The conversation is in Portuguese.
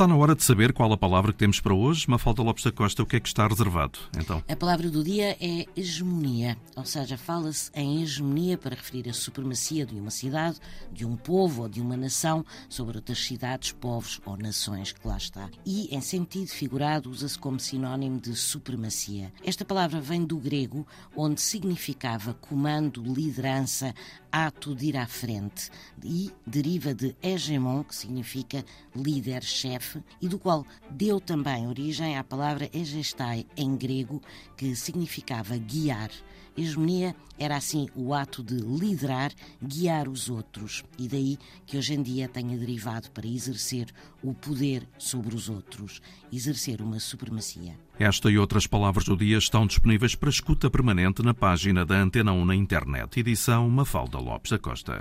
Está na hora de saber qual a palavra que temos para hoje. Mafalda Lopes da Costa, o que é que está reservado? Então, A palavra do dia é hegemonia, ou seja, fala-se em hegemonia para referir a supremacia de uma cidade, de um povo ou de uma nação sobre outras cidades, povos ou nações que lá está. E, em sentido figurado, usa-se como sinónimo de supremacia. Esta palavra vem do grego, onde significava comando, liderança, ato de ir à frente, e deriva de hegemon, que significa líder, chefe, e do qual deu também origem à palavra egestai em grego, que significava guiar. Hegemonia era assim o ato de liderar, guiar os outros, e daí que hoje em dia tenha derivado para exercer o poder sobre os outros, exercer uma supremacia. esta e outras palavras do dia estão disponíveis para escuta permanente na página da Antena 1 na internet. Edição Mafalda Lopes da Costa.